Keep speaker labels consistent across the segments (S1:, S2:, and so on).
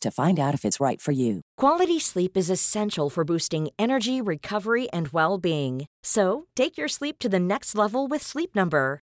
S1: to find out if it's right for you.
S2: Quality sleep is essential for boosting energy, recovery, and well being. So, take your sleep to the next level with Sleep Number.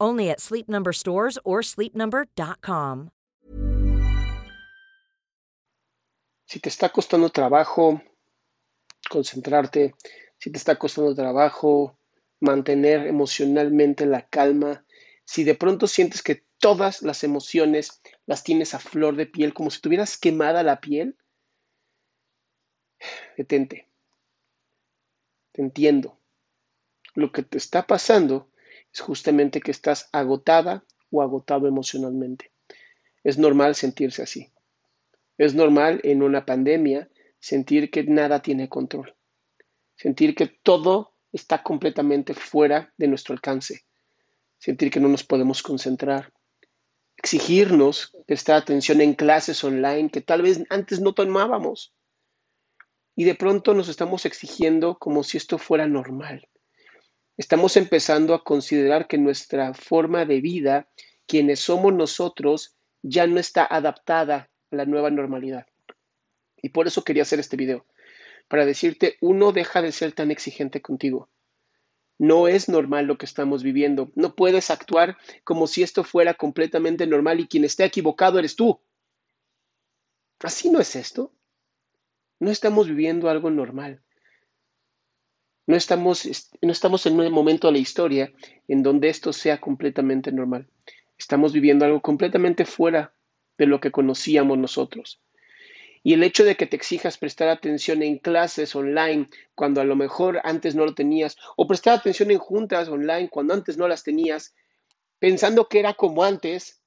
S2: Only at Sleep Number stores or sleepnumber.com.
S3: Si te está costando trabajo concentrarte, si te está costando trabajo mantener emocionalmente la calma, si de pronto sientes que todas las emociones las tienes a flor de piel, como si tuvieras quemada la piel, detente. Te entiendo. Lo que te está pasando es justamente que estás agotada o agotado emocionalmente. Es normal sentirse así. Es normal en una pandemia sentir que nada tiene control. Sentir que todo está completamente fuera de nuestro alcance. Sentir que no nos podemos concentrar. Exigirnos prestar atención en clases online que tal vez antes no tomábamos. Y de pronto nos estamos exigiendo como si esto fuera normal. Estamos empezando a considerar que nuestra forma de vida, quienes somos nosotros, ya no está adaptada a la nueva normalidad. Y por eso quería hacer este video, para decirte, uno deja de ser tan exigente contigo. No es normal lo que estamos viviendo. No puedes actuar como si esto fuera completamente normal y quien esté equivocado eres tú. Así no es esto. No estamos viviendo algo normal. No estamos, no estamos en un momento de la historia en donde esto sea completamente normal. Estamos viviendo algo completamente fuera de lo que conocíamos nosotros. Y el hecho de que te exijas prestar atención en clases online cuando a lo mejor antes no lo tenías, o prestar atención en juntas online cuando antes no las tenías, pensando que era como antes,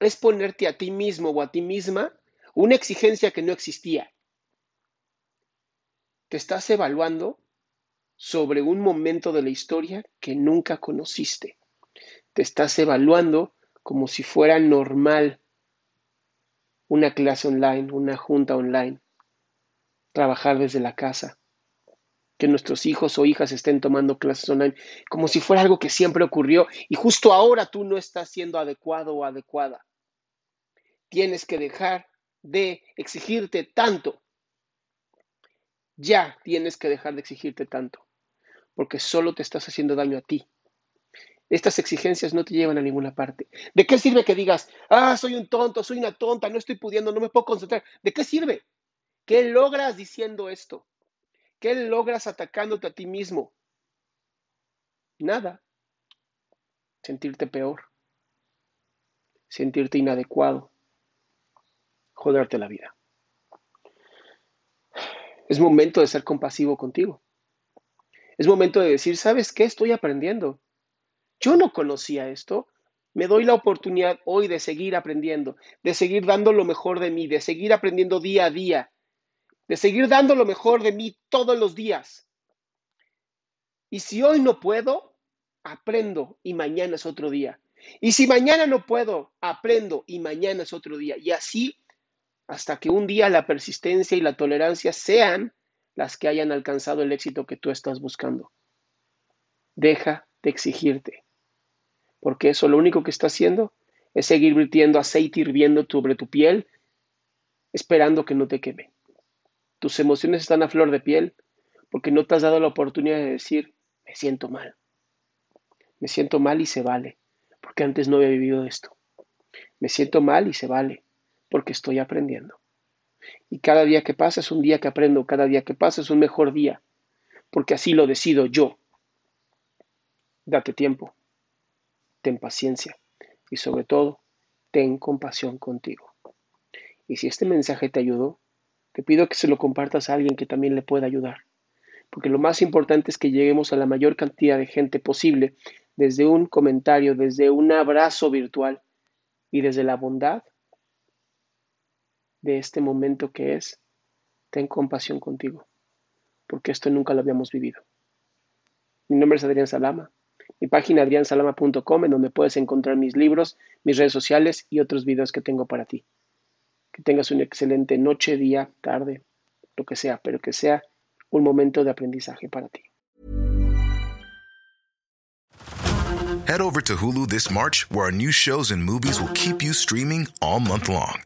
S3: es ponerte a ti mismo o a ti misma una exigencia que no existía. Te estás evaluando sobre un momento de la historia que nunca conociste. Te estás evaluando como si fuera normal una clase online, una junta online, trabajar desde la casa, que nuestros hijos o hijas estén tomando clases online, como si fuera algo que siempre ocurrió y justo ahora tú no estás siendo adecuado o adecuada. Tienes que dejar de exigirte tanto. Ya tienes que dejar de exigirte tanto porque solo te estás haciendo daño a ti. Estas exigencias no te llevan a ninguna parte. ¿De qué sirve que digas, ah, soy un tonto, soy una tonta, no estoy pudiendo, no me puedo concentrar? ¿De qué sirve? ¿Qué logras diciendo esto? ¿Qué logras atacándote a ti mismo? Nada. Sentirte peor. Sentirte inadecuado. Joderte la vida. Es momento de ser compasivo contigo. Es momento de decir, ¿sabes qué? Estoy aprendiendo. Yo no conocía esto. Me doy la oportunidad hoy de seguir aprendiendo, de seguir dando lo mejor de mí, de seguir aprendiendo día a día. de seguir dando lo mejor de mí todos los días. Y si hoy no puedo, aprendo y mañana es otro día. Y si mañana no puedo, aprendo y mañana es otro día. Y así hasta que un día la persistencia y la tolerancia sean las que hayan alcanzado el éxito que tú estás buscando. Deja de exigirte, porque eso lo único que está haciendo es seguir virtiendo aceite hirviendo sobre tu piel, esperando que no te queme. Tus emociones están a flor de piel porque no te has dado la oportunidad de decir, me siento mal. Me siento mal y se vale, porque antes no había vivido esto. Me siento mal y se vale, porque estoy aprendiendo. Y cada día que pasa es un día que aprendo, cada día que pasa es un mejor día, porque así lo decido yo. Date tiempo, ten paciencia y sobre todo, ten compasión contigo. Y si este mensaje te ayudó, te pido que se lo compartas a alguien que también le pueda ayudar, porque lo más importante es que lleguemos a la mayor cantidad de gente posible desde un comentario, desde un abrazo virtual y desde la bondad de este momento que es, ten compasión contigo, porque esto nunca lo habíamos vivido. Mi nombre es Adrián Salama. Mi página adriansalama.com en donde puedes encontrar mis libros, mis redes sociales y otros videos que tengo para ti. Que tengas una excelente noche, día, tarde, lo que sea, pero que sea un momento de aprendizaje para ti.
S4: Head over to Hulu this March, where our new shows and movies will keep you streaming all month long.